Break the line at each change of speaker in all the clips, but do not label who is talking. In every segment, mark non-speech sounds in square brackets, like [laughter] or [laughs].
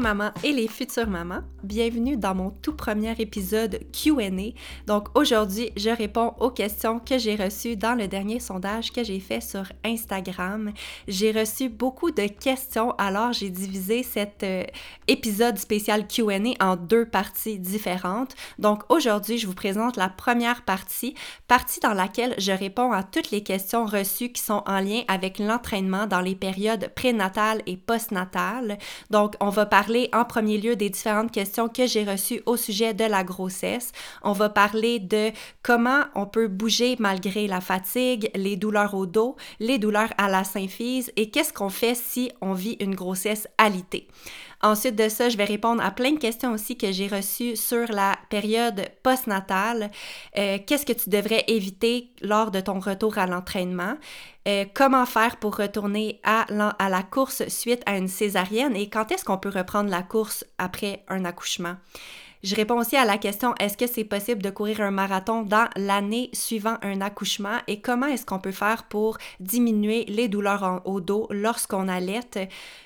Mamans et les futures mamans, bienvenue dans mon tout premier épisode Q&A. Donc aujourd'hui, je réponds aux questions que j'ai reçues dans le dernier sondage que j'ai fait sur Instagram. J'ai reçu beaucoup de questions, alors j'ai divisé cet euh, épisode spécial Q&A en deux parties différentes. Donc aujourd'hui, je vous présente la première partie, partie dans laquelle je réponds à toutes les questions reçues qui sont en lien avec l'entraînement dans les périodes prénatales et postnatales. Donc on va parler en premier lieu des différentes questions que j'ai reçues au sujet de la grossesse. On va parler de comment on peut bouger malgré la fatigue, les douleurs au dos, les douleurs à la symphyse et qu'est-ce qu'on fait si on vit une grossesse alitée. Ensuite de ça, je vais répondre à plein de questions aussi que j'ai reçues sur la période postnatale. Euh, Qu'est-ce que tu devrais éviter lors de ton retour à l'entraînement? Euh, comment faire pour retourner à la, à la course suite à une césarienne? Et quand est-ce qu'on peut reprendre la course après un accouchement? Je réponds aussi à la question est-ce que c'est possible de courir un marathon dans l'année suivant un accouchement? Et comment est-ce qu'on peut faire pour diminuer les douleurs au dos lorsqu'on allaite?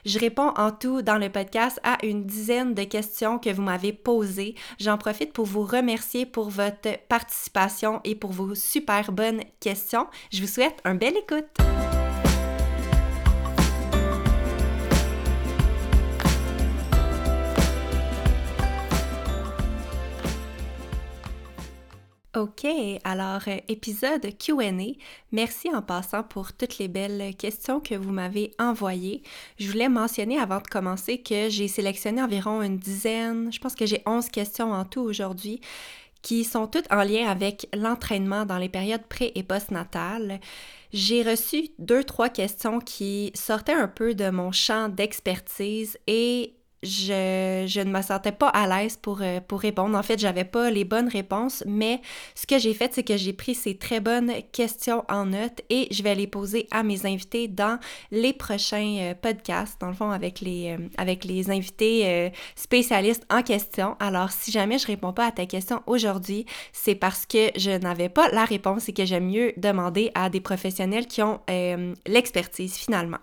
Je réponds en tout dans le podcast à une dizaine de questions que vous m'avez posées. J'en profite pour vous remercier pour votre participation et pour vos super bonnes questions. Je vous souhaite un bel écoute. OK, alors euh, épisode QA. Merci en passant pour toutes les belles questions que vous m'avez envoyées. Je voulais mentionner avant de commencer que j'ai sélectionné environ une dizaine, je pense que j'ai 11 questions en tout aujourd'hui, qui sont toutes en lien avec l'entraînement dans les périodes pré- et postnatales. J'ai reçu deux, trois questions qui sortaient un peu de mon champ d'expertise et je, je, ne me sentais pas à l'aise pour, euh, pour répondre. En fait, j'avais pas les bonnes réponses, mais ce que j'ai fait, c'est que j'ai pris ces très bonnes questions en note et je vais les poser à mes invités dans les prochains euh, podcasts, dans le fond, avec les, euh, avec les invités spécialistes en question. Alors, si jamais je réponds pas à ta question aujourd'hui, c'est parce que je n'avais pas la réponse et que j'aime mieux demander à des professionnels qui ont l'expertise finalement.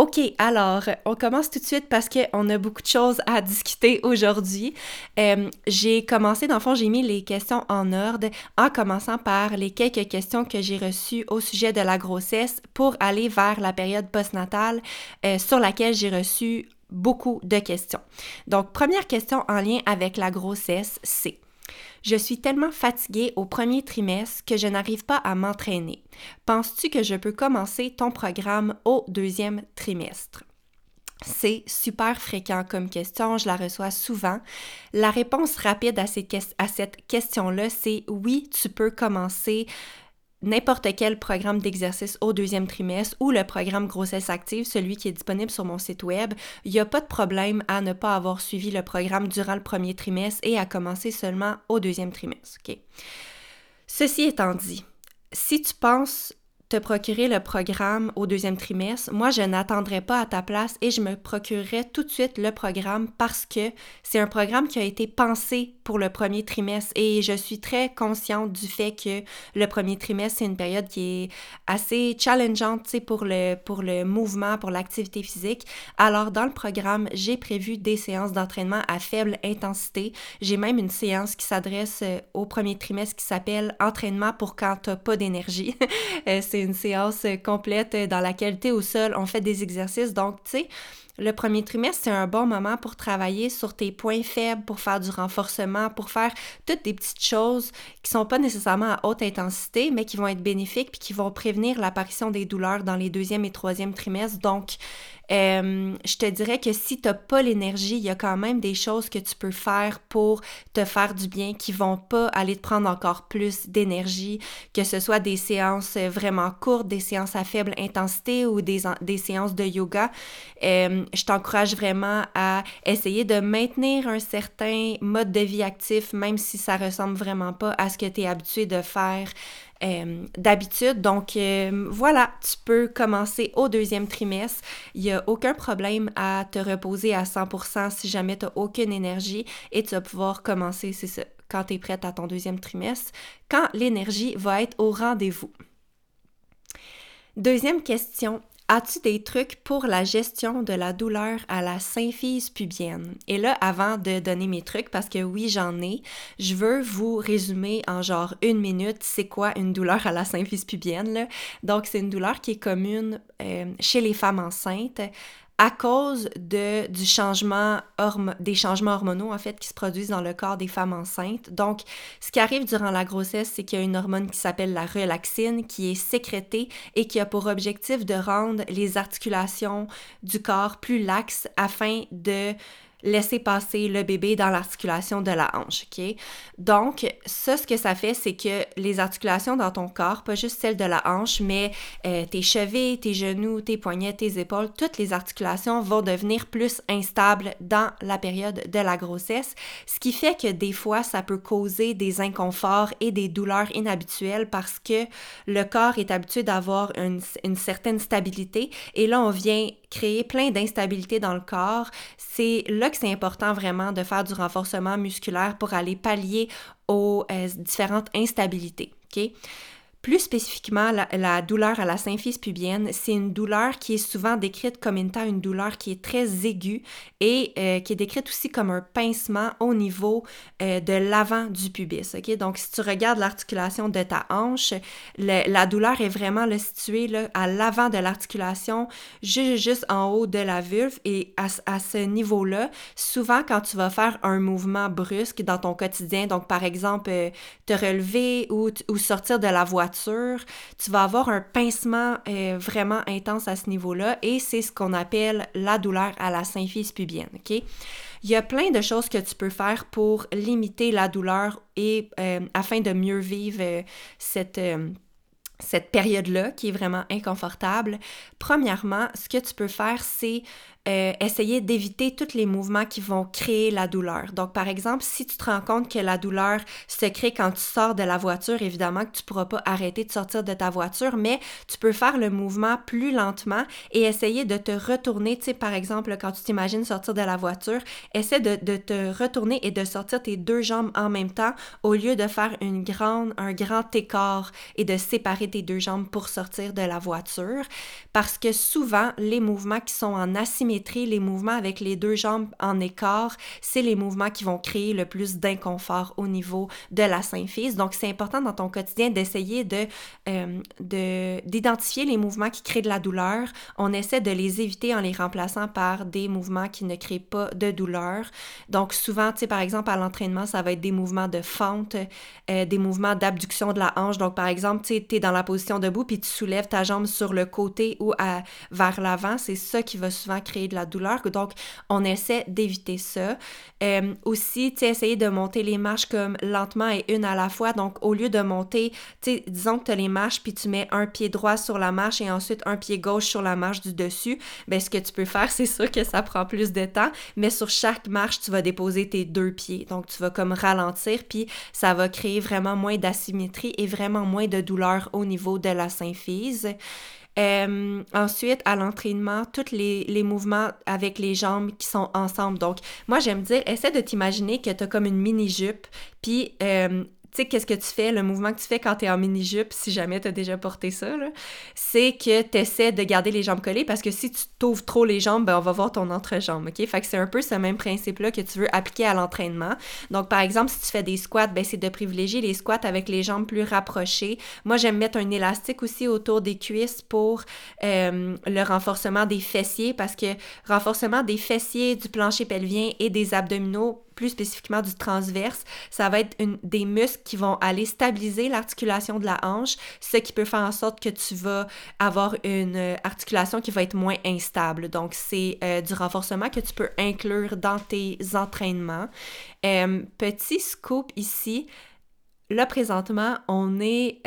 OK, alors, on commence tout de suite parce qu'on a beaucoup de choses à [laughs] discuter aujourd'hui. Euh, j'ai commencé, dans le fond, j'ai mis les questions en ordre en commençant par les quelques questions que j'ai reçues au sujet de la grossesse pour aller vers la période postnatale euh, sur laquelle j'ai reçu beaucoup de questions. Donc, première question en lien avec la grossesse, c'est je suis tellement fatiguée au premier trimestre que je n'arrive pas à m'entraîner. Penses-tu que je peux commencer ton programme au deuxième trimestre? C'est super fréquent comme question, je la reçois souvent. La réponse rapide à, cette question-là, c'est oui, tu peux commencer n'importe quel programme d'exercice au deuxième trimestre ou le programme grossesse active, celui qui est disponible sur mon site web, il n'y a pas de problème à ne pas avoir suivi le programme durant le premier trimestre et à commencer seulement au deuxième trimestre. Ceci étant dit, si tu penses te procurer le programme au deuxième trimestre, moi, je n'attendrai pas à ta place et je me procurerai tout de suite le programme parce que c'est un programme qui a été pensé pour le premier trimestre et je suis très consciente du fait que le premier trimestre, c'est une période qui est assez challengeante pour le, pour le mouvement, pour l'activité physique. Alors, dans le programme, j'ai prévu des séances d'entraînement à faible intensité. J'ai même une séance qui s'adresse euh, au premier trimestre qui s'appelle Entraînement pour quand tu n'as pas d'énergie. [laughs] Euh, une séance complète dans laquelle tu es au sol, on fait des exercices. Donc, tu sais, le premier trimestre, c'est un bon moment pour travailler sur tes points faibles, pour faire du renforcement, pour faire toutes des petites choses qui sont pas nécessairement à haute intensité, mais qui vont être bénéfiques puis qui vont prévenir l'apparition des douleurs dans les deuxième et troisième trimestres. Donc, euh, je te dirais que si tu n'as pas l'énergie, il y a quand même des choses que tu peux faire pour te faire du bien qui vont pas aller te prendre encore plus d'énergie, que ce soit des séances vraiment courtes, des séances à faible intensité ou des, des séances de yoga. Euh, je t'encourage vraiment à essayer de maintenir un certain mode de vie actif, même si ça ressemble vraiment pas à ce que tu es habitué de faire euh, d'habitude. Donc euh, voilà, tu peux commencer au deuxième trimestre. Il n'y a aucun problème à te reposer à 100% si jamais tu n'as aucune énergie et tu vas pouvoir commencer, c'est ça, quand tu es prête à ton deuxième trimestre, quand l'énergie va être au rendez-vous. Deuxième question, As-tu des trucs pour la gestion de la douleur à la symphyse pubienne? Et là, avant de donner mes trucs, parce que oui, j'en ai, je veux vous résumer en genre une minute c'est quoi une douleur à la symphyse pubienne. Donc, c'est une douleur qui est commune euh, chez les femmes enceintes à cause de, du changement des changements hormonaux en fait qui se produisent dans le corps des femmes enceintes. Donc, ce qui arrive durant la grossesse, c'est qu'il y a une hormone qui s'appelle la relaxine qui est sécrétée et qui a pour objectif de rendre les articulations du corps plus laxes afin de laisser passer le bébé dans l'articulation de la hanche, OK? Donc, ça, ce que ça fait, c'est que les articulations dans ton corps, pas juste celles de la hanche, mais euh, tes chevilles, tes genoux, tes poignets, tes épaules, toutes les articulations vont devenir plus instables dans la période de la grossesse, ce qui fait que des fois, ça peut causer des inconforts et des douleurs inhabituelles parce que le corps est habitué d'avoir une, une certaine stabilité et là, on vient créer plein d'instabilité dans le corps. C'est là que c'est important vraiment de faire du renforcement musculaire pour aller pallier aux euh, différentes instabilités. OK? Plus spécifiquement, la, douleur à la symphyse pubienne, c'est une douleur qui est souvent décrite comme étant une douleur qui est très aiguë et euh, qui est décrite aussi comme un pincement au niveau euh, de l'avant du pubis. Ok, Donc, si tu regardes l'articulation de ta hanche, la douleur est vraiment là, située là, à l'avant de l'articulation, juste, en haut de la vulve. Et à, ce niveau-là, souvent quand tu vas faire un mouvement brusque dans ton quotidien, donc par exemple euh, te relever ou sortir de la voiture, tu vas avoir un pincement euh, vraiment intense à ce niveau-là et c'est ce qu'on appelle la douleur à la symphyse pubienne, OK? Il y a plein de choses que tu peux faire pour limiter la douleur et euh, afin de mieux vivre euh, cette cette période-là qui est vraiment inconfortable. Premièrement, ce que tu peux faire, c'est euh, essayer d'éviter tous les mouvements qui vont créer la douleur. Donc, par exemple, si tu te rends compte que la douleur se crée quand tu sors de la voiture, évidemment que tu ne pourras pas arrêter de sortir de ta voiture, mais tu peux faire le mouvement plus lentement et essayer de te retourner. Tu sais, par exemple, quand tu t'imagines sortir de la voiture, essaie de, te retourner et de sortir tes deux jambes en même temps au lieu de faire une grande, un grand écart et de séparer tes deux jambes pour sortir de la voiture. Parce que souvent, les mouvements qui sont en asymétrie les mouvements avec les deux jambes en écart, c'est les mouvements qui vont créer le plus d'inconfort au niveau de la symphyse. Donc, c'est important dans ton quotidien d'essayer de, euh, d'identifier les mouvements qui créent de la douleur. On essaie de les éviter en les remplaçant par des mouvements qui ne créent pas de douleur. Donc, souvent, tu sais, par exemple, à l'entraînement, ça va être des mouvements de fente, euh, des mouvements d'abduction de la hanche. Donc, par exemple, tu es dans la position debout, puis tu soulèves ta jambe sur le côté ou à, vers l'avant. C'est ça qui va souvent créer de la douleur. Donc, on essaie d'éviter ça. Euh, aussi, tu sais, essayer de monter les marches comme lentement et une à la fois. Donc, au lieu de monter, tu sais, disons que tu as les marches, puis tu mets un pied droit sur la marche et ensuite un pied gauche sur la marche du dessus, ben ce que tu peux faire, [laughs] c'est sûr que ça prend plus de temps, mais sur chaque marche, tu vas déposer tes deux pieds. Donc, tu vas comme ralentir, puis ça va créer vraiment moins d'asymétrie et vraiment moins de douleur au niveau de la symphyse. Euh, ensuite, à l'entraînement, tous les, mouvements avec les jambes qui sont ensemble. Donc, moi, j'aime dire, essaie de t'imaginer que tu as comme une mini-jupe, puis euh, tu sais, qu'est-ce que tu fais, le mouvement que tu fais quand tu es en mini-jupe, si jamais tu as déjà porté ça, c'est que tu essaies de garder les jambes collées parce que si tu t'ouvres trop les jambes, ben, on va voir ton entrejambe, OK? Fait que c'est un peu ce même principe-là que tu veux appliquer à l'entraînement. Donc, par exemple, si tu fais des squats, ben, c'est de privilégier les squats avec les jambes plus rapprochées. Moi, j'aime mettre un élastique aussi autour des cuisses pour euh, le renforcement des fessiers parce que renforcement des fessiers, du plancher pelvien et des abdominaux plus spécifiquement du transverse, ça va être des muscles qui vont aller stabiliser l'articulation de la hanche, ce qui peut faire en sorte que tu vas avoir une euh, articulation qui va être moins instable. Donc, c'est euh, du renforcement que tu peux inclure dans tes entraînements. Euh, petit scoop ici, là présentement, on est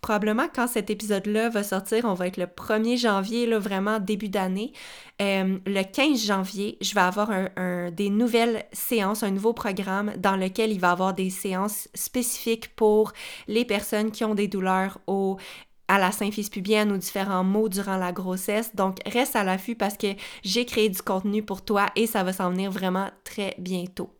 probablement quand cet épisode-là va sortir, on va être le 1er janvier, là, vraiment début d'année. Euh, le 15 janvier, je vais avoir un, des nouvelles séances, un nouveau programme dans lequel il va y avoir des séances spécifiques pour les personnes qui ont des douleurs au à la symphyse pubienne ou différents mots durant la grossesse. Donc, reste à l'affût parce que j'ai créé du contenu pour toi et ça va s'en venir vraiment très bientôt.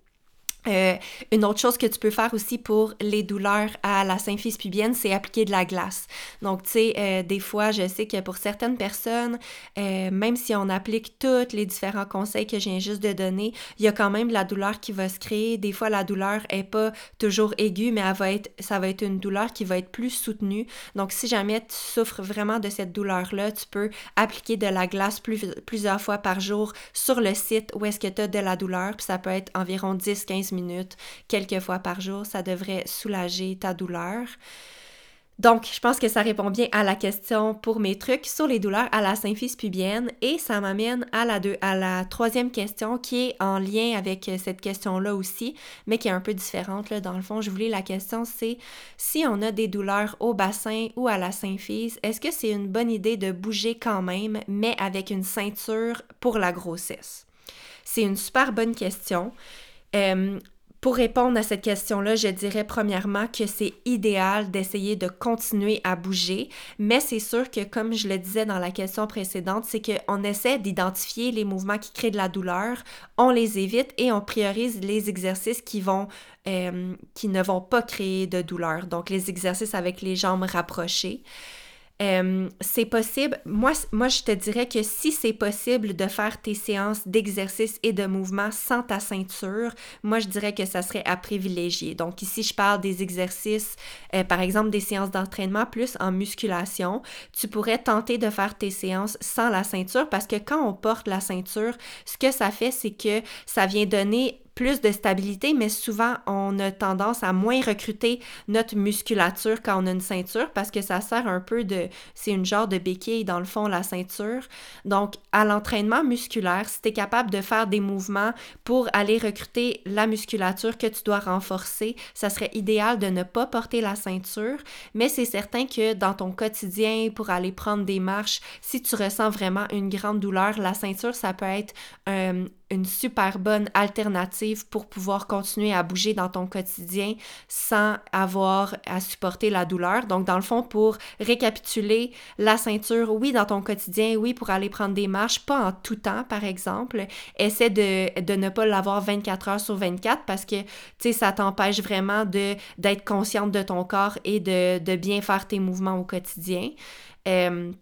Euh, une autre chose que tu peux faire aussi pour les douleurs à la symphyse pubienne, c'est appliquer de la glace. Donc, tu sais, euh, des fois, je sais que pour certaines personnes, euh, même si on applique tous les différents conseils que je viens juste de donner, il y a quand même la douleur qui va se créer. Des fois, la douleur est pas toujours aiguë, mais elle va être, ça va être une douleur qui va être plus soutenue. Donc, si jamais tu souffres vraiment de cette douleur-là, tu peux appliquer de la glace plusieurs fois par jour sur le site où est-ce que tu as de la douleur. Puis ça peut être environ 10-15 minutes, quelques fois par jour, ça devrait soulager ta douleur. Donc, je pense que ça répond bien à la question pour mes trucs sur les douleurs à la symphyse pubienne et ça m'amène à la, troisième question qui est en lien avec cette question-là aussi, mais qui est un peu différente. Là. Dans le fond, je voulais la question, c'est si on a des douleurs au bassin ou à la symphyse, est-ce que c'est une bonne idée de bouger quand même, mais avec une ceinture pour la grossesse? C'est une super bonne question. Euh, pour répondre à cette question-là, je dirais premièrement que c'est idéal d'essayer de continuer à bouger, mais c'est sûr que comme je le disais dans la question précédente, c'est qu'on essaie d'identifier les mouvements qui créent de la douleur, on les évite et on priorise les exercices qui vont euh, qui ne vont pas créer de douleur. Donc les exercices avec les jambes rapprochées. C'est possible, moi, moi je te dirais que si c'est possible de faire tes séances d'exercice et de mouvement sans ta ceinture, moi je dirais que ça serait à privilégier. Donc ici je parle des exercices, euh, par exemple des séances d'entraînement plus en musculation. Tu pourrais tenter de faire tes séances sans la ceinture parce que quand on porte la ceinture, ce que ça fait c'est que ça vient donner plus de stabilité, mais souvent on a tendance à moins recruter notre musculature quand on a une ceinture parce que ça sert un peu de, c'est une genre de béquille dans le fond la ceinture. Donc à l'entraînement musculaire, si tu es capable de faire des mouvements pour aller recruter la musculature que tu dois renforcer, ça serait idéal de ne pas porter la ceinture, mais c'est certain que dans ton quotidien pour aller prendre des marches, si tu ressens vraiment une grande douleur, la ceinture ça peut être euh, une super bonne alternative pour pouvoir continuer à bouger dans ton quotidien sans avoir à supporter la douleur. Donc, dans le fond, pour récapituler, la ceinture, oui, dans ton quotidien, oui, pour aller prendre des marches, pas en tout temps, par exemple. Essaie de, de ne pas l'avoir 24 heures sur 24 parce que, tu sais, ça t'empêche vraiment de, d'être consciente de ton corps et de, bien faire tes mouvements au quotidien. Euh,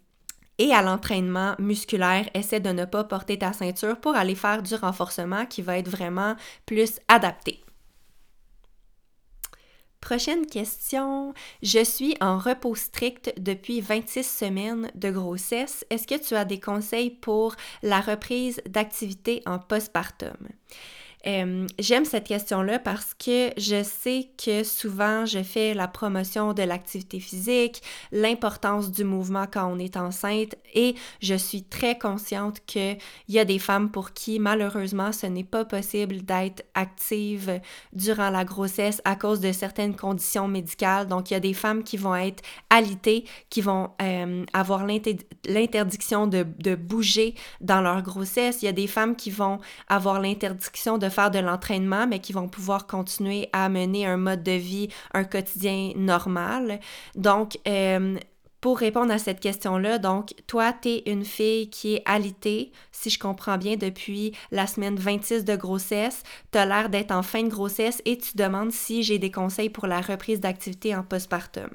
et à l'entraînement musculaire, essaie de ne pas porter ta ceinture pour aller faire du renforcement qui va être vraiment plus adapté. Prochaine question. Je suis en repos strict depuis 26 semaines de grossesse. Est-ce que tu as des conseils pour la reprise d'activité en postpartum? J'aime cette question-là parce que je sais que souvent je fais la promotion de l'activité physique, l'importance du mouvement quand on est enceinte et je suis très consciente qu'il y a des femmes pour qui malheureusement ce n'est pas possible d'être active durant la grossesse à cause de certaines conditions médicales. Donc il y a des femmes qui vont être alitées, qui vont avoir l'interdiction de, de bouger dans leur grossesse. Il y a des femmes qui vont avoir l'interdiction de refaire de l'entraînement, mais qui vont pouvoir continuer à mener un mode de vie, un quotidien normal. Donc, euh, pour répondre à cette question-là, donc, toi, tu es une fille qui est alitée, si je comprends bien, depuis la semaine 26 de grossesse. Tu l'air d'être en fin de grossesse et tu demandes si j'ai des conseils pour la reprise d'activité en postpartum.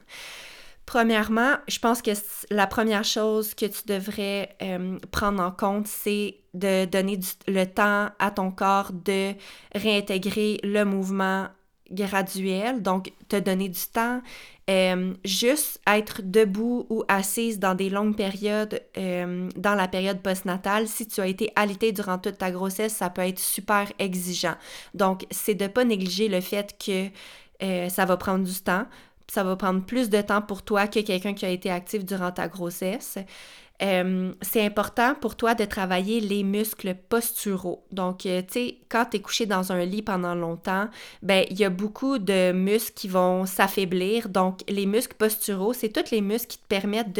Premièrement, je pense que la première chose que tu devrais euh, prendre en compte, c'est de donner le temps à ton corps de réintégrer le mouvement graduel, donc te donner du temps, euh, juste être debout ou assise dans des longues périodes, euh, dans la période postnatale, si tu as été alitée durant toute ta grossesse, ça peut être super exigeant. Donc, c'est de ne pas négliger le fait que euh, ça va prendre du temps. Ça va prendre plus de temps pour toi que quelqu'un qui a été actif durant ta grossesse. Euh, c'est important pour toi de travailler les muscles posturaux. Donc, euh, tu sais, quand tu es couché dans un lit pendant longtemps, ben il y a beaucoup de muscles qui vont s'affaiblir. Donc, les muscles posturaux, c'est tous les muscles qui te permettent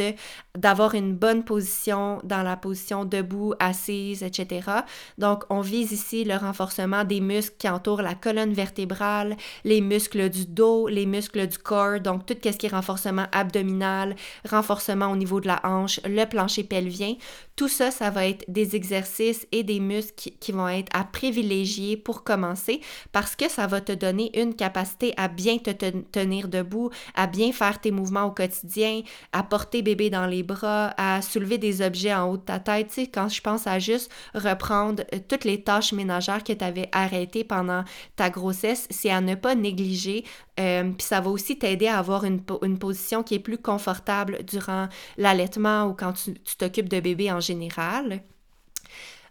d'avoir une bonne position dans la position debout, assise, etc. Donc, on vise ici le renforcement des muscles qui entourent la colonne vertébrale, les muscles du dos, les muscles du corps, donc tout ce qui est renforcement abdominal, renforcement au niveau de la hanche, le plancher pelvien. Tout ça, ça va être des exercices et des muscles qui, vont être à privilégier pour commencer parce que ça va te donner une capacité à bien te tenir debout, à bien faire tes mouvements au quotidien, à porter bébé dans les bras, à soulever des objets en haut de ta tête. Tu sais, quand je pense à juste reprendre euh, toutes les tâches ménagères que tu avais arrêtées pendant ta grossesse, c'est à ne pas négliger euh, puis ça va aussi t'aider à avoir une, position qui est plus confortable durant l'allaitement ou quand tu t'occupes de bébé en général.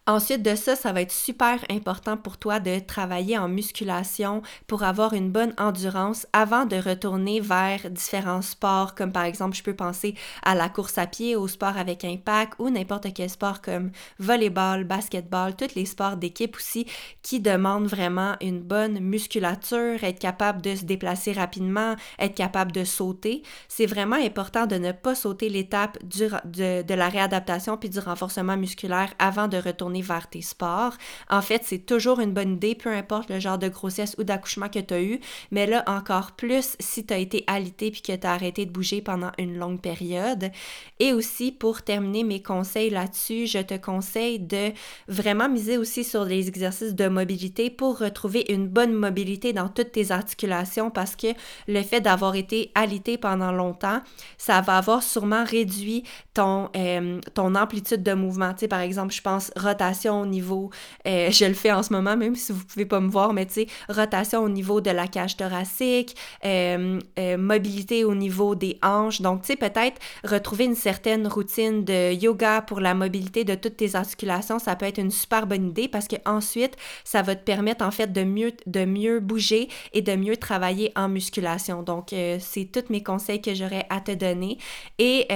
Ensuite de ça, ça va être super important pour toi de travailler en musculation pour avoir une bonne endurance avant de retourner vers différents sports, comme par exemple, je peux penser à la course à pied, au sport avec impact ou n'importe quel sport comme volleyball, basketball, tous les sports d'équipe aussi qui demandent vraiment une bonne musculature, être capable de se déplacer rapidement, être capable de sauter. C'est vraiment important de ne pas sauter l'étape de, de la réadaptation puis du renforcement musculaire avant de retourner vers tes sports. En fait, c'est toujours une bonne idée, peu importe le genre de grossesse ou d'accouchement que tu as eu, mais là encore plus si tu as été alité puis que tu as arrêté de bouger pendant une longue période. Et aussi, pour terminer mes conseils là-dessus, je te conseille de vraiment miser aussi sur les exercices de mobilité pour retrouver une bonne mobilité dans toutes tes articulations parce que le fait d'avoir été alité pendant longtemps, ça va avoir sûrement réduit ton, euh, amplitude de mouvement. Tu par exemple, je pense rotation au niveau, euh, je le fais en ce moment, même si vous pouvez pas me voir, mais tu sais, rotation au niveau de la cage thoracique, euh, euh, mobilité au niveau des hanches. Donc, tu sais, peut-être retrouver une certaine routine de yoga pour la mobilité de toutes tes articulations, ça peut être une super bonne idée parce que ensuite, ça va te permettre en fait de mieux, de mieux bouger et de mieux travailler en musculation. Donc, c'est tous mes conseils que j'aurais à te donner. Et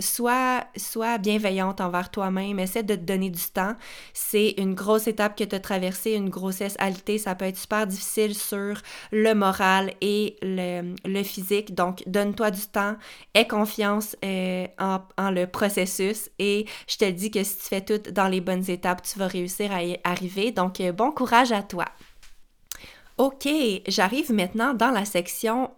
sois, sois bienveillante envers toi-même, essaie de te donner du temps c'est une grosse étape que tu as traversée, une grossesse alitée. Ça peut être super difficile sur le moral et le, physique. Donc, donne-toi du temps, aie confiance euh, en, en, le processus et je te dis que si tu fais tout dans les bonnes étapes, tu vas réussir à y arriver. Donc, euh, bon courage à toi. OK, j'arrive maintenant dans la section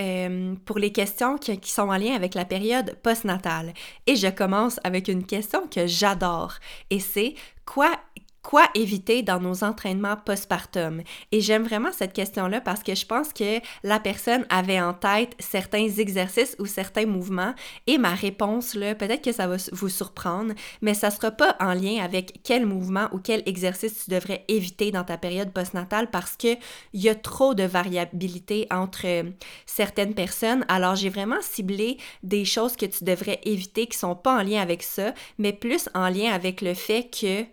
euh, pour les questions qui, qui, sont en lien avec la période postnatale. Et je commence avec une question que j'adore. Et c'est quoi quoi éviter dans nos entraînements postpartum? Et j'aime vraiment cette question-là parce que je pense que la personne avait en tête certains exercices ou certains mouvements et ma réponse, là, peut-être que ça va vous surprendre, mais ça sera pas en lien avec quel mouvement ou quel exercice tu devrais éviter dans ta période postnatale parce que il y a trop de variabilité entre euh, certaines personnes. Alors, j'ai vraiment ciblé des choses que tu devrais éviter qui sont pas en lien avec ça, mais plus en lien avec le fait que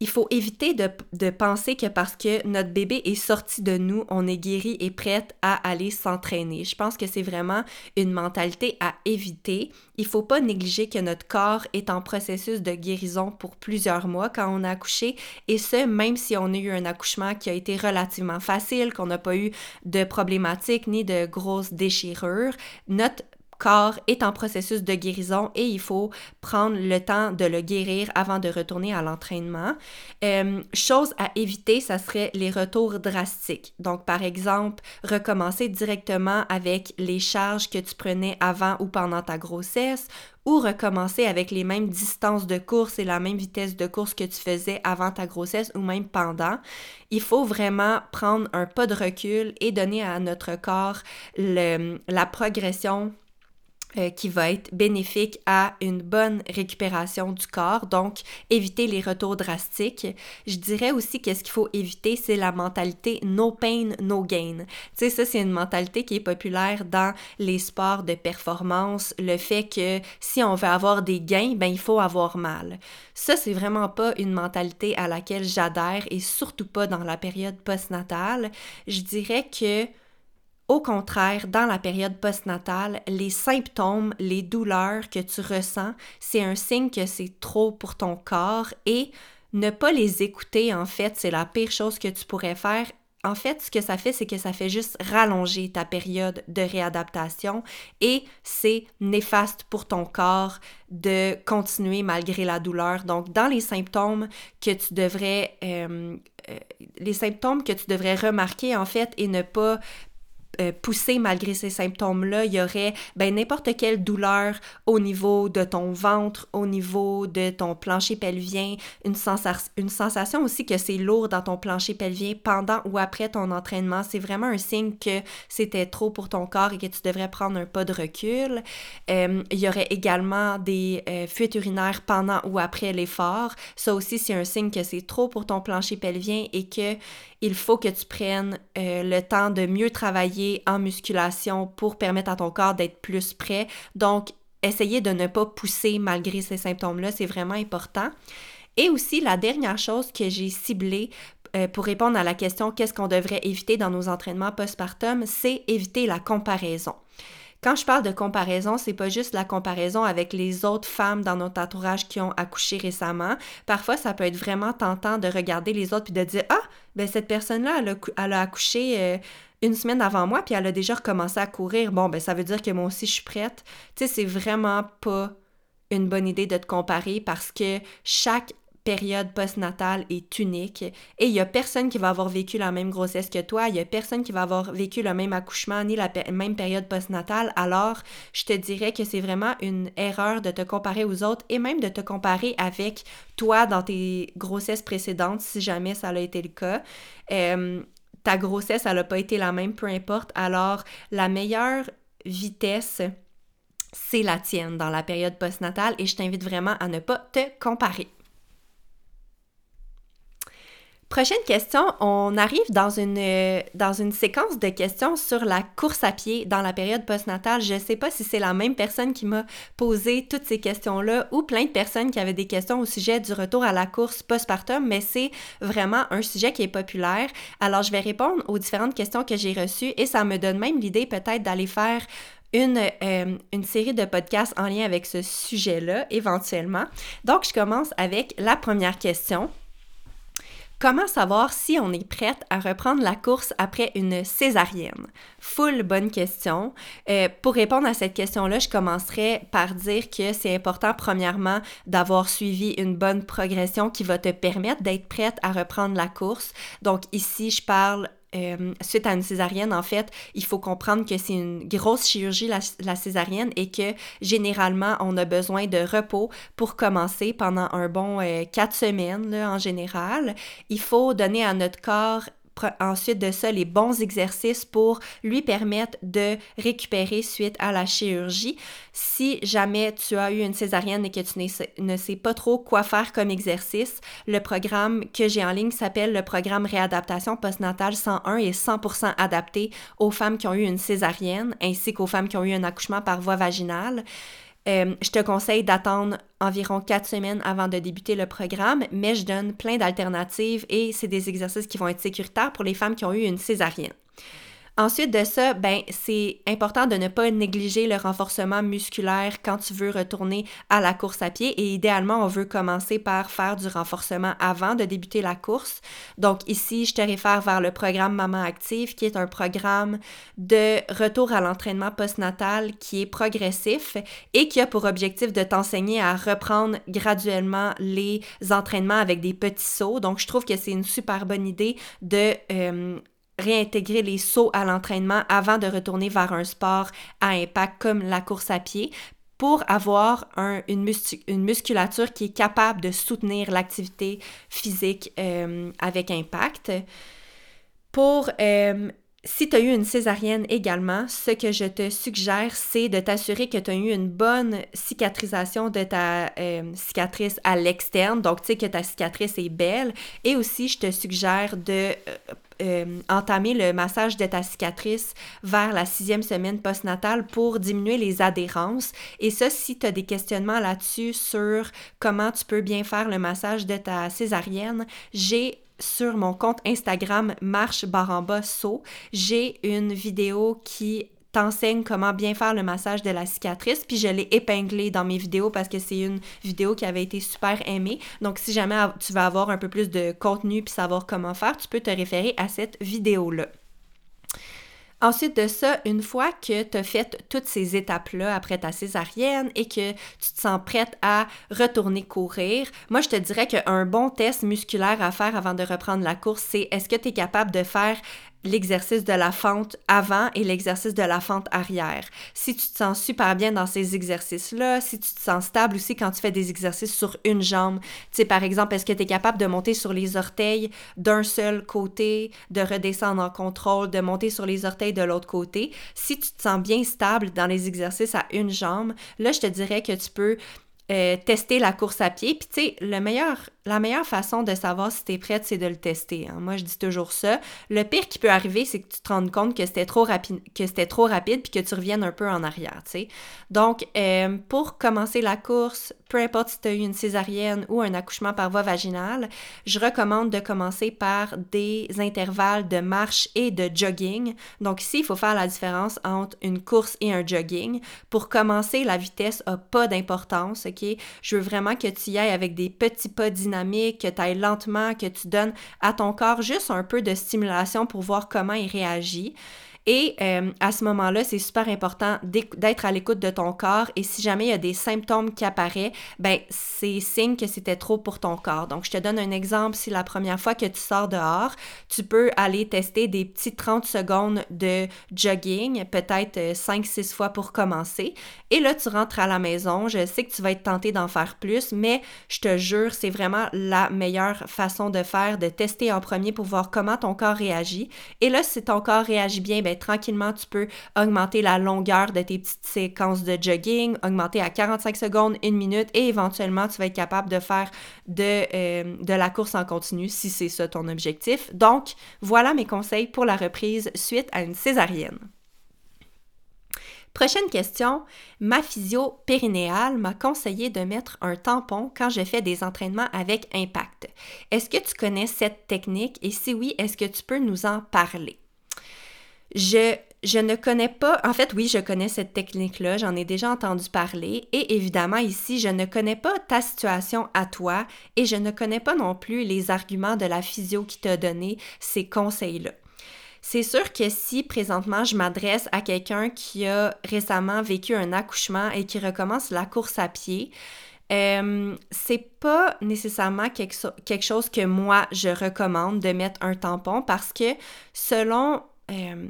il faut éviter de, penser que parce que notre bébé est sorti de nous, on est guéri et prête à aller s'entraîner. Je pense que c'est vraiment une mentalité à éviter. Il faut pas négliger que notre corps est en processus de guérison pour plusieurs mois quand on a accouché et ce, même si on a eu un accouchement qui a été relativement facile, qu'on n'a pas eu de problématiques ni de grosses déchirures, notre corps est en processus de guérison et il faut prendre le temps de le guérir avant de retourner à l'entraînement. Euh, chose à éviter, ça serait les retours drastiques. Donc, par exemple, recommencer directement avec les charges que tu prenais avant ou pendant ta grossesse ou recommencer avec les mêmes distances de course et la même vitesse de course que tu faisais avant ta grossesse ou même pendant. Il faut vraiment prendre un pas de recul et donner à notre corps la progression euh, qui va être bénéfique à une bonne récupération du corps, donc éviter les retours drastiques. Je dirais aussi qu'est-ce qu'il faut éviter, c'est la mentalité no pain, no gain. Tu sais, ça, c'est une mentalité qui est populaire dans les sports de performance, le fait que si on veut avoir des gains, ben il faut avoir mal. Ça, c'est vraiment pas une mentalité à laquelle j'adhère et surtout pas dans la période postnatale. Je dirais que au contraire, dans la période postnatale, les symptômes, les douleurs que tu ressens, c'est un signe que c'est trop pour ton corps et ne pas les écouter, en fait, c'est la pire chose que tu pourrais faire. En fait, ce que ça fait, c'est que ça fait juste rallonger ta période de réadaptation et c'est néfaste pour ton corps de continuer malgré la douleur. Donc, dans les symptômes que tu devrais, euh, euh, les symptômes que tu devrais remarquer en fait et ne pas euh, pousser malgré ces symptômes-là, il y aurait ben, n'importe quelle douleur au niveau de ton ventre, au niveau de ton plancher pelvien, une, une sensation aussi que c'est lourd dans ton plancher pelvien pendant ou après ton entraînement. C'est vraiment un signe que c'était trop pour ton corps et que tu devrais prendre un pas de recul. Euh, il y aurait également des euh, fuites urinaires pendant ou après l'effort. Ça aussi, c'est un signe que c'est trop pour ton plancher pelvien et que il faut que tu prennes le temps de mieux travailler en musculation pour permettre à ton corps d'être plus prêt. Donc, essayez de ne pas pousser malgré ces symptômes-là, c'est vraiment important. Et aussi, la dernière chose que j'ai ciblée euh, pour répondre à la question qu'est-ce qu'on devrait éviter dans nos entraînements postpartum, c'est éviter la comparaison. Quand je parle de comparaison, c'est pas juste la comparaison avec les autres femmes dans notre entourage qui ont accouché récemment. Parfois, ça peut être vraiment tentant de regarder les autres puis de dire Ah, ben cette personne-là, elle, a, accouché euh, une semaine avant moi, puis elle a déjà recommencé à courir. Bon, ben ça veut dire que moi aussi je suis prête. Tu sais, c'est vraiment pas une bonne idée de te comparer parce que chaque période postnatale est unique et il y a personne qui va avoir vécu la même grossesse que toi, il y a personne qui va avoir vécu le même accouchement ni la même période postnatale. Alors, je te dirais que c'est vraiment une erreur de te comparer aux autres et même de te comparer avec toi dans tes grossesses précédentes si jamais ça a été le cas. Ta grossesse, elle n'a pas été la même, peu importe. Alors, la meilleure vitesse, c'est la tienne dans la période postnatale et je t'invite vraiment à ne pas te comparer. Prochaine question, on arrive dans une, dans une séquence de questions sur la course à pied dans la période postnatale. Je ne sais pas si c'est la même personne qui m'a posé toutes ces questions-là ou plein de personnes qui avaient des questions au sujet du retour à la course postpartum, mais c'est vraiment un sujet qui est populaire. Alors, je vais répondre aux différentes questions que j'ai reçues et ça me donne même l'idée peut-être d'aller faire une, euh, une, série de podcasts en lien avec ce sujet-là, éventuellement. Donc, je commence avec la première question. Comment savoir si on est prête à reprendre la course après une césarienne? Full bonne question. Euh, pour répondre à cette question-là, je commencerai par dire que c'est important, premièrement, d'avoir suivi une bonne progression qui va te permettre d'être prête à reprendre la course. Donc ici, je parle euh, suite à une césarienne, en fait, il faut comprendre que c'est une grosse chirurgie, la, césarienne, et que généralement, on a besoin de repos pour commencer pendant un bon euh, quatre semaines, en général. Il faut donner à notre corps ensuite de ça les bons exercices pour lui permettre de récupérer suite à la chirurgie. Si jamais tu as eu une césarienne et que tu ne sais pas trop quoi faire comme exercice, le programme que j'ai en ligne s'appelle le programme réadaptation postnatale 101 et 100% adapté aux femmes qui ont eu une césarienne ainsi qu'aux femmes qui ont eu un accouchement par voie vaginale. Euh, je te conseille d'attendre environ quatre semaines avant de débuter le programme, mais je donne plein d'alternatives et c'est des exercices qui vont être sécuritaires pour les femmes qui ont eu une césarienne. Ensuite de ça, ben c'est important de ne pas négliger le renforcement musculaire quand tu veux retourner à la course à pied et idéalement on veut commencer par faire du renforcement avant de débuter la course. Donc ici, je te réfère vers le programme Maman Active qui est un programme de retour à l'entraînement postnatal qui est progressif et qui a pour objectif de t'enseigner à reprendre graduellement les entraînements avec des petits sauts. Donc je trouve que c'est une super bonne idée de euh, réintégrer les sauts à l'entraînement avant de retourner vers un sport à impact comme la course à pied pour avoir une, musculature qui est capable de soutenir l'activité physique euh, avec impact. Pour euh, si tu as eu une césarienne également, ce que je te suggère, c'est de t'assurer que tu as eu une bonne cicatrisation de ta euh, cicatrice à l'externe, donc tu sais que ta cicatrice est belle. Et aussi, je te suggère de euh, euh, entamer le massage de ta cicatrice vers la sixième semaine postnatale pour diminuer les adhérences. Et ça, si tu as des questionnements là-dessus sur comment tu peux bien faire le massage de ta césarienne, j'ai sur mon compte Instagram Marche Baramba Saut, j'ai une vidéo qui t'enseigne comment bien faire le massage de la cicatrice, puis je l'ai épinglé dans mes vidéos parce que c'est une vidéo qui avait été super aimée. Donc si jamais tu veux avoir un peu plus de contenu puis savoir comment faire, tu peux te référer à cette vidéo-là. Ensuite de ça, une fois que tu as fait toutes ces étapes-là après ta césarienne et que tu te sens prête à retourner courir, moi je te dirais qu'un bon test musculaire à faire avant de reprendre la course, c'est est-ce que tu es capable de faire l'exercice de la fente avant et l'exercice de la fente arrière. Si tu te sens super bien dans ces exercices-là, si tu te sens stable aussi quand tu fais des exercices sur une jambe, tu sais, par exemple, est-ce que tu es capable de monter sur les orteils d'un seul côté, de redescendre en contrôle, de monter sur les orteils de l'autre côté? Si tu te sens bien stable dans les exercices à une jambe, là, je te dirais que tu peux euh, tester la course à pied. Puis, tu sais, le meilleur la meilleure façon de savoir si tu es prête, c'est de le tester. Hein. Moi, je dis toujours ça. Le pire qui peut arriver, c'est que tu te rendes compte que c'était trop rapide, que c'était trop rapide, puis que tu reviennes un peu en arrière, tu. Donc, euh, pour commencer la course, peu importe si tu as eu une césarienne ou un accouchement par voie vaginale, je recommande de commencer par des intervalles de marche et de jogging. Donc ici, il faut faire la différence entre une course et un jogging. Pour commencer, la vitesse n'a pas d'importance, OK? Je veux vraiment que tu y ailles avec des petits pas que tu ailles lentement, que tu donnes à ton corps juste un peu de stimulation pour voir comment il réagit. Et euh, à ce moment-là, c'est super important d'être à l'écoute de ton corps et si jamais il y a des symptômes qui apparaissent, ben c'est signe que c'était trop pour ton corps. Donc je te donne un exemple, si la première fois que tu sors dehors, tu peux aller tester des petits 30 secondes de jogging, peut-être 5-6 euh, fois pour commencer. Et là, tu rentres à la maison, je sais que tu vas être tenté d'en faire plus, mais je te jure, c'est vraiment la meilleure façon de faire, de tester en premier pour voir comment ton corps réagit. Et là, si ton corps réagit bien, ben ben, tranquillement, tu peux augmenter la longueur de tes petites séquences de jogging, augmenter à 45 secondes, une minute, et éventuellement, tu vas être capable de faire de, euh, de la course en continu si c'est ça ton objectif. Donc, voilà mes conseils pour la reprise suite à une césarienne. Prochaine question. Ma physio périnéale m'a conseillé de mettre un tampon quand je fais des entraînements avec impact. Est-ce que tu connais cette technique? Et si oui, est-ce que tu peux nous en parler? Je, je ne connais pas, en fait oui, je connais cette technique-là, j'en ai déjà entendu parler et évidemment ici, je ne connais pas ta situation à toi et je ne connais pas non plus les arguments de la physio qui t'a donné ces conseils-là. C'est sûr que si présentement je m'adresse à quelqu'un qui a récemment vécu un accouchement et qui recommence la course à pied, euh, c'est pas nécessairement quelque, quelque, chose que moi je recommande de mettre un tampon parce que selon euh,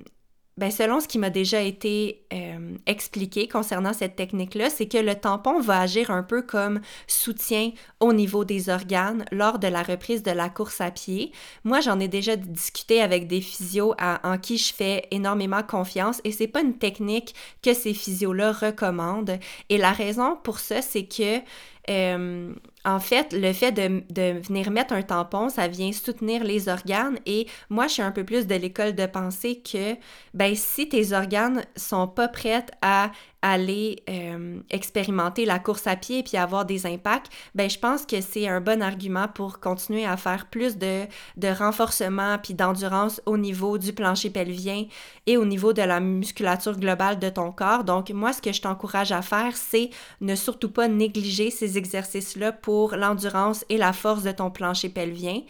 ben selon ce qui m'a déjà été euh, expliqué concernant cette technique-là, c'est que le tampon va agir un peu comme soutien au niveau des organes lors de la reprise de la course à pied. Moi, j'en ai déjà discuté avec des physios en qui je fais énormément confiance et c'est pas une technique que ces physios-là recommandent. Et la raison pour ça, c'est que euh, en fait, le fait de, venir mettre un tampon, ça vient soutenir les organes et moi, je suis un peu plus de l'école de pensée que, ben, si tes organes sont pas prêts à aller euh, expérimenter la course à pied et puis avoir des impacts, ben je pense que c'est un bon argument pour continuer à faire plus de, de renforcement puis d'endurance au niveau du plancher pelvien et au niveau de la musculature globale de ton corps. Donc moi, ce que je t'encourage à faire, c'est ne surtout pas négliger ces exercices-là l'endurance et la force de ton plancher pelvien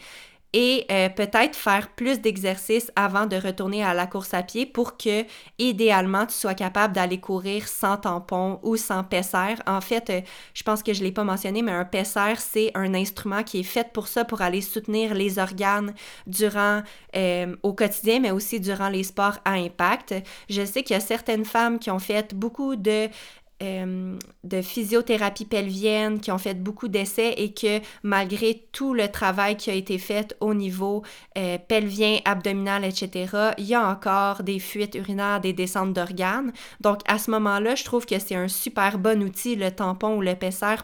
et euh, peut-être faire plus d'exercices avant de retourner à la course à pied pour que, idéalement, tu sois capable d'aller courir sans tampon ou sans pessaire. En fait, euh, je pense que je l'ai pas mentionné, mais un pessaire, c'est un instrument qui est fait pour ça, pour aller soutenir les organes durant, euh, au quotidien, mais aussi durant les sports à impact. Je sais qu'il y a certaines femmes qui ont fait beaucoup de euh, de physiothérapie pelvienne qui ont fait beaucoup d'essais et que malgré tout le travail qui a été fait au niveau euh, pelvien, abdominal, etc., il y a encore des fuites urinaires, des descentes d'organes. Donc à ce moment-là, je trouve que c'est un super bon outil, le tampon ou le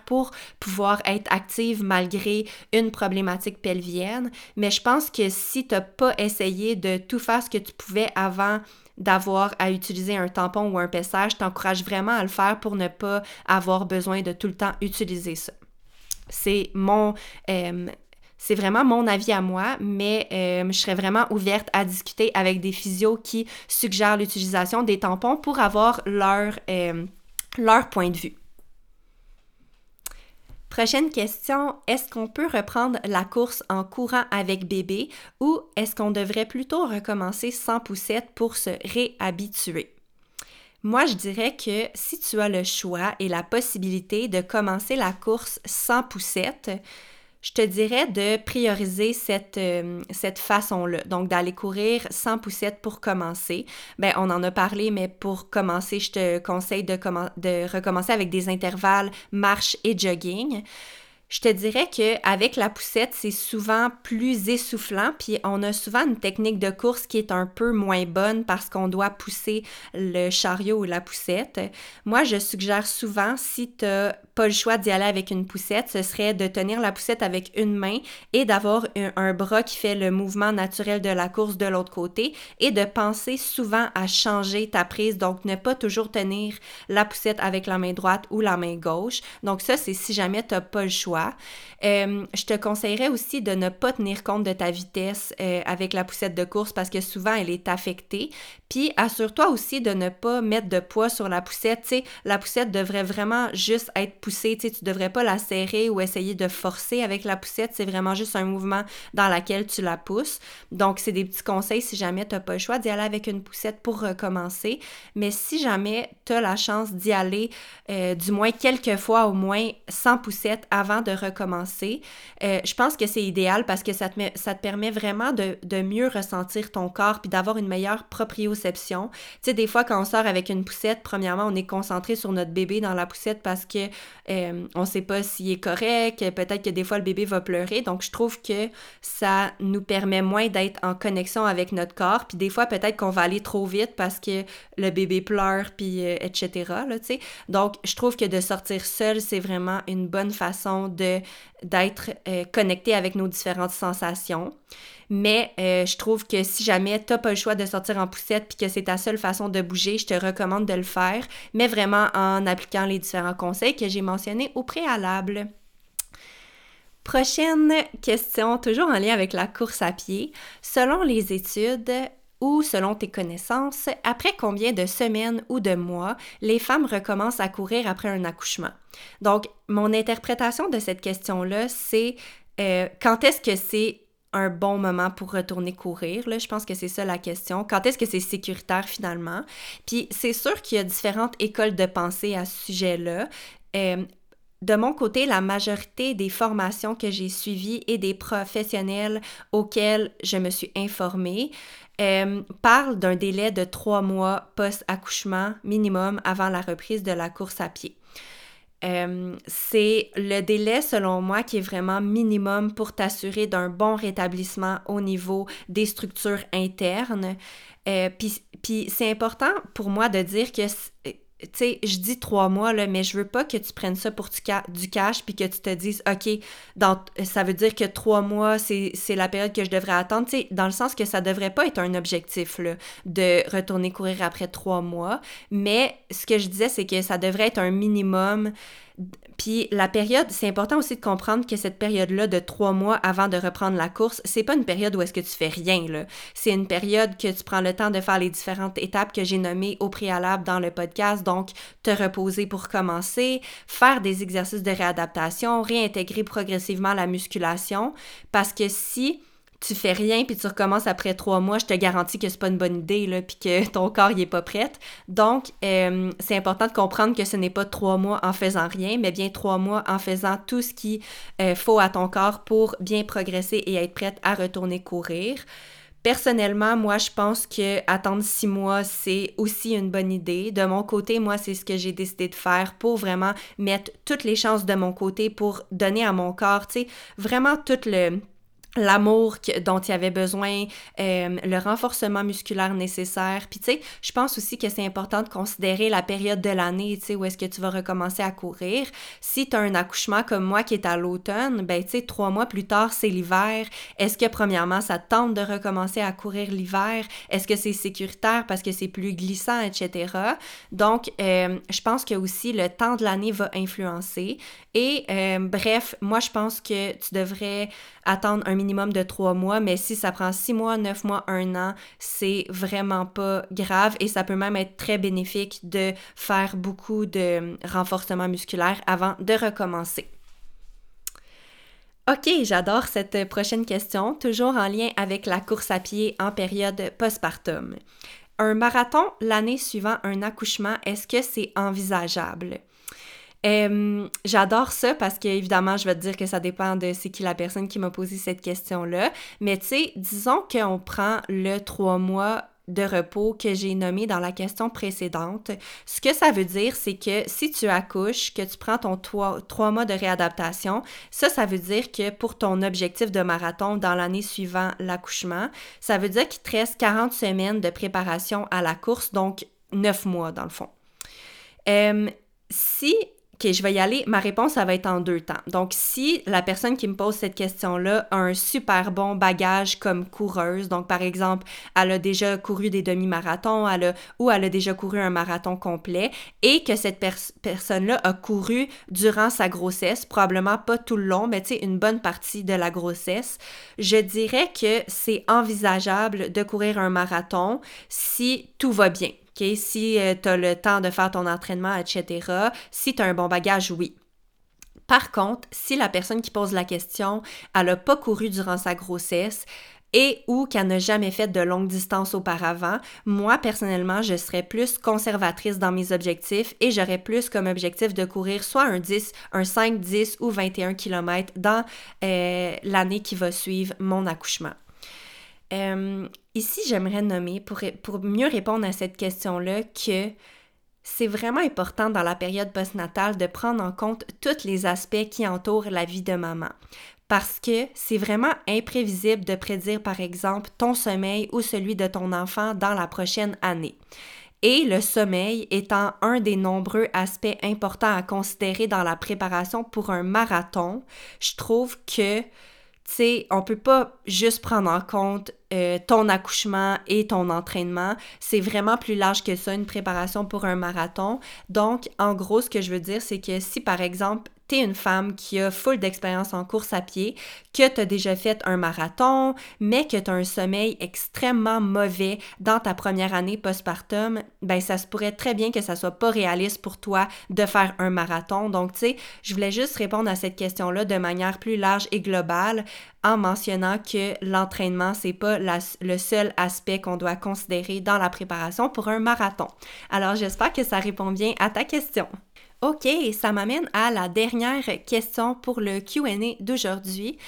pour pouvoir être active malgré une problématique pelvienne. Mais je pense que si tu n'as pas essayé de tout faire ce que tu pouvais avant d'avoir à utiliser un tampon ou un pessage, je t'encourage vraiment à le faire pour ne pas avoir besoin de tout le temps utiliser ça. C'est. Euh, vraiment mon avis à moi, mais euh, je serais vraiment ouverte à discuter avec des physios qui suggèrent l'utilisation des tampons pour avoir leur, euh, leur point de vue. Prochaine question, est-ce qu'on peut reprendre la course en courant avec bébé ou est-ce qu'on devrait plutôt recommencer sans poussette pour se réhabituer? Moi, je dirais que si tu as le choix et la possibilité de commencer la course sans poussette, je te dirais de prioriser cette, euh, cette façon-là. Donc, d'aller courir sans poussette pour commencer. Ben, on en a parlé, mais pour commencer, je te conseille de, recommencer avec des intervalles marche et jogging. Je te dirais qu'avec la poussette, c'est souvent plus essoufflant, puis on a souvent une technique de course qui est un peu moins bonne parce qu'on doit pousser le chariot ou la poussette. Moi, je suggère souvent, si tu n'as pas le choix d'y aller avec une poussette, ce serait de tenir la poussette avec une main et d'avoir un, bras qui fait le mouvement naturel de la course de l'autre côté et de penser souvent à changer ta prise, donc ne pas toujours tenir la poussette avec la main droite ou la main gauche. Donc ça, c'est si jamais tu n'as pas le choix. Euh, je te conseillerais aussi de ne pas tenir compte de ta vitesse euh, avec la poussette de course parce que souvent elle est affectée. Puis assure-toi aussi de ne pas mettre de poids sur la poussette. sais, la poussette devrait vraiment juste être tu ne devrais pas la serrer ou essayer de forcer avec la poussette. C'est vraiment juste un mouvement dans lequel tu la pousses. Donc, c'est des petits conseils si jamais tu n'as pas le choix d'y aller avec une poussette pour recommencer. Mais si jamais tu as la chance d'y aller euh, du moins quelques fois au moins sans poussette avant de recommencer. Euh, je pense que c'est idéal parce que ça te, permet vraiment de, de, mieux ressentir ton corps puis d'avoir une meilleure proprioception. Tu sais, des fois, quand on sort avec une poussette, premièrement, on est concentré sur notre bébé dans la poussette parce que euh, on sait pas s'il est correct, peut-être que des fois le bébé va pleurer. Donc, je trouve que ça nous permet moins d'être en connexion avec notre corps. Puis des fois, peut-être qu'on va aller trop vite parce que le bébé pleure, puis euh, etc. Là, Donc, je trouve que de sortir seul, c'est vraiment une bonne façon de d'être euh, connecté avec nos différentes sensations. Mais euh, je trouve que si jamais tu n'as pas le choix de sortir en poussette puis que c'est ta seule façon de bouger, je te recommande de le faire, mais vraiment en appliquant les différents conseils que j'ai mentionnés au préalable. Prochaine question, toujours en lien avec la course à pied. Selon les études, ou selon tes connaissances, après combien de semaines ou de mois les femmes recommencent à courir après un accouchement? Donc, mon interprétation de cette question-là, c'est euh, quand est-ce que c'est un bon moment pour retourner courir? Je pense que c'est ça la question. Quand est-ce que c'est sécuritaire finalement? Puis c'est sûr qu'il y a différentes écoles de pensée à ce sujet-là. Euh, de mon côté, la majorité des formations que j'ai suivies et des professionnels auxquels je me suis informée euh, parlent d'un délai de trois mois post-accouchement minimum avant la reprise de la course à pied. Euh, c'est le délai, selon moi, qui est vraiment minimum pour t'assurer d'un bon rétablissement au niveau des structures internes. Euh, Puis c'est important pour moi de dire que tu sais, je dis trois mois, là, mais je veux pas que tu prennes ça pour du, cash puis que tu te dises, OK, dans, ça veut dire que trois mois, c'est la période que je devrais attendre. Tu sais, dans le sens que ça devrait pas être un objectif, là, de retourner courir après trois mois. Mais ce que je disais, c'est que ça devrait être un minimum puis la période, c'est important aussi de comprendre que cette période-là de trois mois avant de reprendre la course, c'est pas une période où est-ce que tu fais rien, là. C'est une période que tu prends le temps de faire les différentes étapes que j'ai nommées au préalable dans le podcast. Donc, te reposer pour commencer, faire des exercices de réadaptation, réintégrer progressivement la musculation. Parce que si tu fais rien puis tu recommences après trois mois, je te garantis que c'est pas une bonne idée là, puis que ton corps il est pas prêt. Donc euh, c'est important de comprendre que ce n'est pas trois mois en faisant rien, mais bien trois mois en faisant tout ce qu'il euh, faut à ton corps pour bien progresser et être prête à retourner courir. Personnellement, moi, je pense que attendre six mois, c'est aussi une bonne idée. De mon côté, moi, c'est ce que j'ai décidé de faire pour vraiment mettre toutes les chances de mon côté pour donner à mon corps, tu sais, vraiment tout le l'amour dont il avait besoin, euh, le renforcement musculaire nécessaire. Puis tu sais, je pense aussi que c'est important de considérer la période de l'année, tu sais, où est-ce que tu vas recommencer à courir. Si tu as un accouchement comme moi qui est à l'automne, ben tu sais, trois mois plus tard, c'est l'hiver. Est-ce que premièrement, ça tente de recommencer à courir l'hiver? Est-ce que c'est sécuritaire parce que c'est plus glissant, etc. Donc, euh, je pense que aussi le temps de l'année va influencer. Et euh, bref, moi, je pense que tu devrais attendre un minimum de trois mois, mais si ça prend six mois, neuf mois, un an, c'est vraiment pas grave et ça peut même être très bénéfique de faire beaucoup de renforcement musculaire avant de recommencer. Ok, j'adore cette prochaine question, toujours en lien avec la course à pied en période postpartum. Un marathon l'année suivant un accouchement, est-ce que c'est envisageable? J'adore ça parce que évidemment, je vais te dire que ça dépend de c'est qui la personne qui m'a posé cette question-là. Mais tu sais, disons qu'on prend le trois mois de repos que j'ai nommé dans la question précédente. Ce que ça veut dire, c'est que si tu accouches, que tu prends ton trois mois de réadaptation, ça, ça veut dire que pour ton objectif de marathon dans l'année suivant l'accouchement, ça veut dire qu'il te reste 40 semaines de préparation à la course, donc 9 mois dans le fond. Si OK, je vais y aller. Ma réponse, ça va être en deux temps. Donc, si la personne qui me pose cette question-là a un super bon bagage comme coureuse, donc par exemple, elle a déjà couru des demi-marathons, ou elle a déjà couru un marathon complet, et que cette personne-là a couru durant sa grossesse, probablement pas tout le long, mais tu sais, une bonne partie de la grossesse, je dirais que c'est envisageable de courir un marathon si tout va bien. Si euh, tu as le temps de faire ton entraînement, etc. Si tu as un bon bagage, oui. Par contre, si la personne qui pose la question, elle n'a pas couru durant sa grossesse, et ou qu'elle n'a jamais fait de longue distance auparavant, moi personnellement, je serais plus conservatrice dans mes objectifs et j'aurais plus comme objectif de courir soit un 10, un 5, 10 ou 21 km dans euh, l'année qui va suivre mon accouchement. Euh, ici, j'aimerais nommer, pour, pour mieux répondre à cette question-là, que c'est vraiment important dans la période postnatale de prendre en compte tous les aspects qui entourent la vie de maman. Parce que c'est vraiment imprévisible de prédire, par exemple, ton sommeil ou celui de ton enfant dans la prochaine année. Et le sommeil étant un des nombreux aspects importants à considérer dans la préparation pour un marathon, je trouve que tu sais, on peut pas juste prendre en compte euh, ton accouchement et ton entraînement. C'est vraiment plus large que ça, une préparation pour un marathon. Donc, en gros, ce que je veux dire, c'est que si par exemple, tu une femme qui a full d'expérience en course à pied, que tu as déjà fait un marathon, mais que tu as un sommeil extrêmement mauvais dans ta première année postpartum, ben ça se pourrait très bien que ça soit pas réaliste pour toi de faire un marathon. Donc, tu sais, je voulais juste répondre à cette question-là de manière plus large et globale en mentionnant que l'entraînement, c'est pas le seul aspect qu'on doit considérer dans la préparation pour un marathon. Alors, j'espère que ça répond bien à ta question. OK, ça m'amène à la dernière question pour le QA d'aujourd'hui.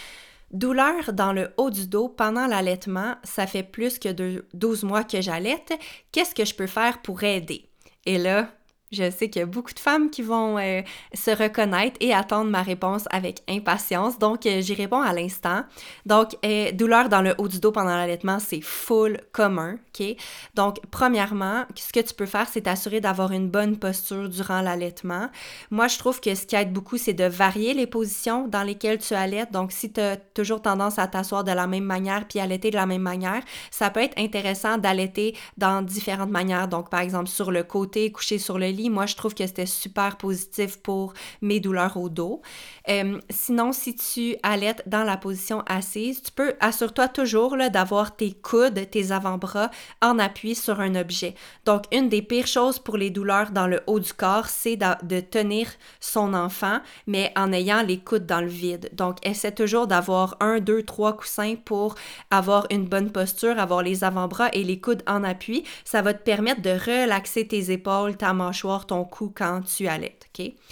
Douleur dans le haut du dos pendant l'allaitement, ça fait plus que 12 mois que j'allaite. Qu'est-ce que je peux faire pour aider? Et là, Je sais qu'il y a beaucoup de femmes qui vont euh, se reconnaître et attendre ma réponse avec impatience. Donc, euh, j'y réponds à l'instant. Donc, euh, douleur dans le haut du dos pendant l'allaitement, c'est full commun, OK? Donc, premièrement, ce que tu peux faire, c'est t'assurer d'avoir une bonne posture durant l'allaitement. Moi, je trouve que ce qui aide beaucoup, c'est de varier les positions dans lesquelles tu allaites. Donc, si tu as toujours tendance à t'asseoir de la même manière puis allaiter de la même manière, ça peut être intéressant d'allaiter dans différentes manières. Donc, par exemple, sur le côté, couché sur le lit, moi, je trouve que c'était super positif pour mes douleurs au dos. Euh, sinon, si tu allaites dans la position assise, tu peux, assure-toi toujours d'avoir tes coudes, tes avant-bras en appui sur un objet. Donc, une des pires choses pour les douleurs dans le haut du corps, c'est de, tenir son enfant, mais en ayant les coudes dans le vide. Donc, essaie toujours d'avoir un, deux, trois coussins pour avoir une bonne posture, avoir les avant-bras et les coudes en appui. Ça va te permettre de relaxer tes épaules, ta mâchoire ton cou quand tu allaites?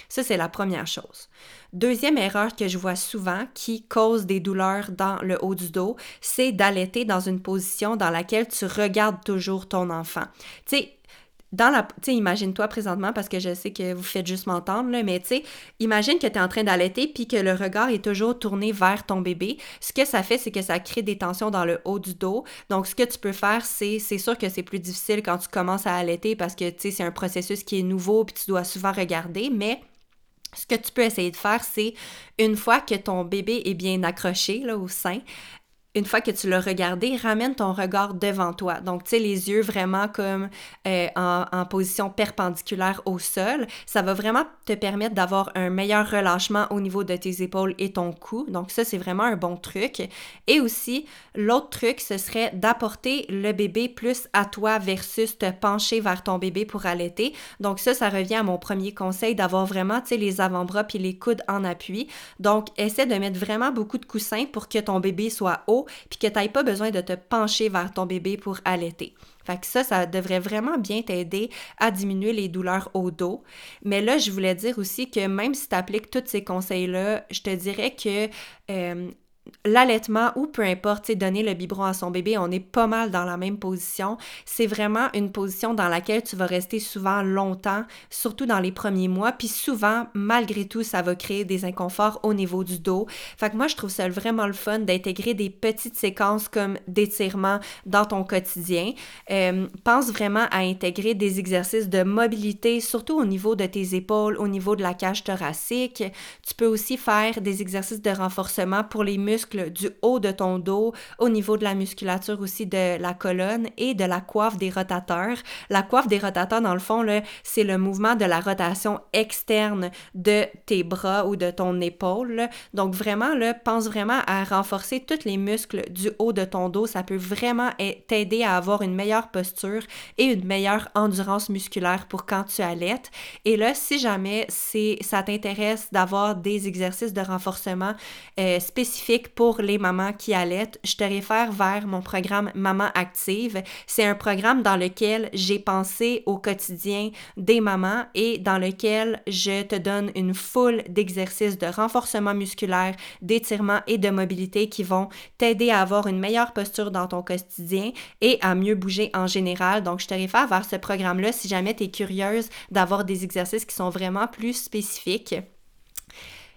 Ça, c'est la première chose. Deuxième erreur que je vois souvent qui cause des douleurs dans le haut du dos, c'est d'allaiter dans une position dans laquelle tu regardes toujours ton enfant. Tu dans la. Tu sais, imagine-toi présentement, parce que je sais que vous faites juste m'entendre, mais tu sais, imagine que tu es en train d'allaiter puis que le regard est toujours tourné vers ton bébé. Ce que ça fait, c'est que ça crée des tensions dans le haut du dos. Donc, ce que tu peux faire, c'est. C'est sûr que c'est plus difficile quand tu commences à allaiter parce que, tu c'est un processus qui est nouveau puis tu dois souvent regarder, mais. Ce que tu peux essayer de faire, c'est une fois que ton bébé est bien accroché au sein, une fois que tu l'as regardé, ramène ton regard devant toi. Donc, tu sais, les yeux vraiment comme euh, en, position perpendiculaire au sol. Ça va vraiment te permettre d'avoir un meilleur relâchement au niveau de tes épaules et ton cou. Donc, ça, c'est vraiment un bon truc. Et aussi, l'autre truc, ce serait d'apporter le bébé plus à toi versus te pencher vers ton bébé pour allaiter. Donc, ça, ça revient à mon premier conseil d'avoir vraiment, tu sais, les avant-bras puis les coudes en appui. Donc, essaie de mettre vraiment beaucoup de coussins pour que ton bébé soit haut puis que tu n'aies pas besoin de te pencher vers ton bébé pour allaiter. Fait que ça, ça devrait vraiment bien t'aider à diminuer les douleurs au dos. Mais là, je voulais dire aussi que même si tu appliques tous ces conseils-là, je te dirais que euh, l'allaitement ou peu importe, donner le biberon à son bébé, on est pas mal dans la même position. C'est vraiment une position dans laquelle tu vas rester souvent longtemps, surtout dans les premiers mois, puis souvent, malgré tout, ça va créer des inconforts au niveau du dos. Fait que moi, je trouve ça vraiment le fun d'intégrer des petites séquences comme d'étirement dans ton quotidien. Euh, pense vraiment à intégrer des exercices de mobilité, surtout au niveau de tes épaules, au niveau de la cage thoracique. Tu peux aussi faire des exercices de renforcement pour les muscles du haut de ton dos, au niveau de la musculature aussi de la colonne et de la coiffe des rotateurs. La coiffe des rotateurs, dans le fond, c'est le mouvement de la rotation externe de tes bras ou de ton épaule. Donc vraiment, là, pense vraiment à renforcer tous les muscles du haut de ton dos. Ça peut vraiment t'aider à avoir une meilleure posture et une meilleure endurance musculaire pour quand tu allaites. Et là, si jamais ça t'intéresse d'avoir des exercices de renforcement euh, spécifiques pour les mamans qui allaitent, je te réfère vers mon programme Maman Active. C'est un programme dans lequel j'ai pensé au quotidien des mamans et dans lequel je te donne une foule d'exercices de renforcement musculaire, d'étirement et de mobilité qui vont t'aider à avoir une meilleure posture dans ton quotidien et à mieux bouger en général. Donc, je te réfère vers ce programme-là si jamais tu es curieuse d'avoir des exercices qui sont vraiment plus spécifiques.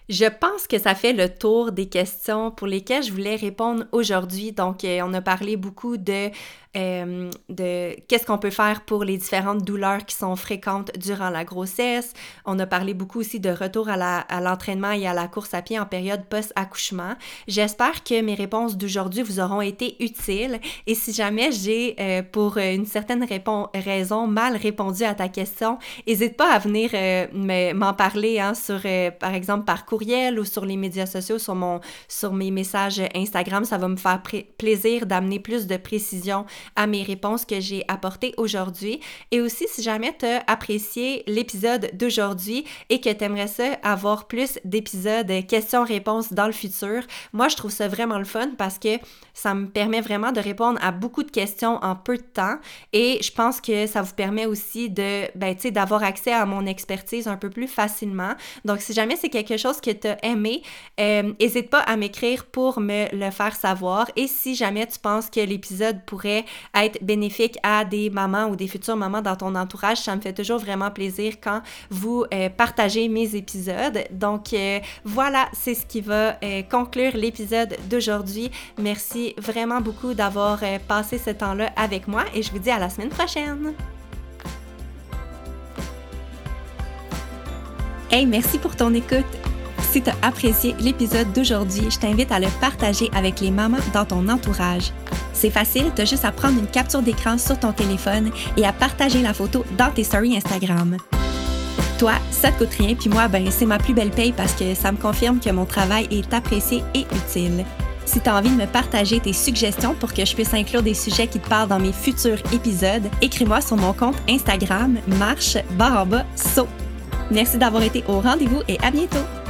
Je pense que ça fait le tour des questions pour lesquelles je voulais répondre aujourd'hui. Donc, euh, on a parlé beaucoup de euh, de qu'est-ce qu'on peut faire pour les différentes douleurs qui sont fréquentes durant la grossesse. On a parlé beaucoup aussi de retour à l'entraînement et à la course à pied en période post-accouchement. J'espère que mes réponses d'aujourd'hui vous auront été utiles et si jamais j'ai, euh, pour une certaine raison, mal répondu à ta question, n'hésite pas à venir euh, m'en parler hein, sur, par exemple, par courriel ou sur les médias sociaux, sur, mon, sur mes messages Instagram. Ça va me faire plaisir d'amener plus de précision à mes réponses que j'ai apportées aujourd'hui. Et aussi, si jamais tu as apprécié l'épisode d'aujourd'hui et que tu aimerais ça avoir plus d'épisodes questions-réponses dans le futur, moi, je trouve ça vraiment le fun parce que ça me permet vraiment de répondre à beaucoup de questions en peu de temps et je pense que ça vous permet aussi de, ben, tu sais, d'avoir accès à mon expertise un peu plus facilement. Donc, si jamais c'est quelque chose que tu as aimé, n'hésite euh, pas à m'écrire pour me le faire savoir et si jamais tu penses que l'épisode pourrait être bénéfique à des mamans ou des futures mamans dans ton entourage. Ça me fait toujours vraiment plaisir quand vous euh, partagez mes épisodes. Donc euh, voilà, c'est ce qui va euh, conclure l'épisode d'aujourd'hui. Merci vraiment beaucoup d'avoir passé ce temps-là avec moi et je vous dis à la semaine prochaine. Hey, merci pour ton écoute. Si tu as apprécié l'épisode d'aujourd'hui, je t'invite à le partager avec les mamans dans ton entourage. C'est facile, tu as juste à prendre une capture d'écran sur ton téléphone et à partager la photo dans tes stories Instagram. Toi, ça te coûte rien, puis moi, ben, c'est ma plus belle paye parce que ça me confirme que mon travail est apprécié et utile. Si tu as envie de me partager tes suggestions pour que je puisse inclure des sujets qui te parlent dans mes futurs épisodes, écris-moi sur mon compte Instagram marche barre saut. Merci d'avoir été au rendez-vous et à bientôt!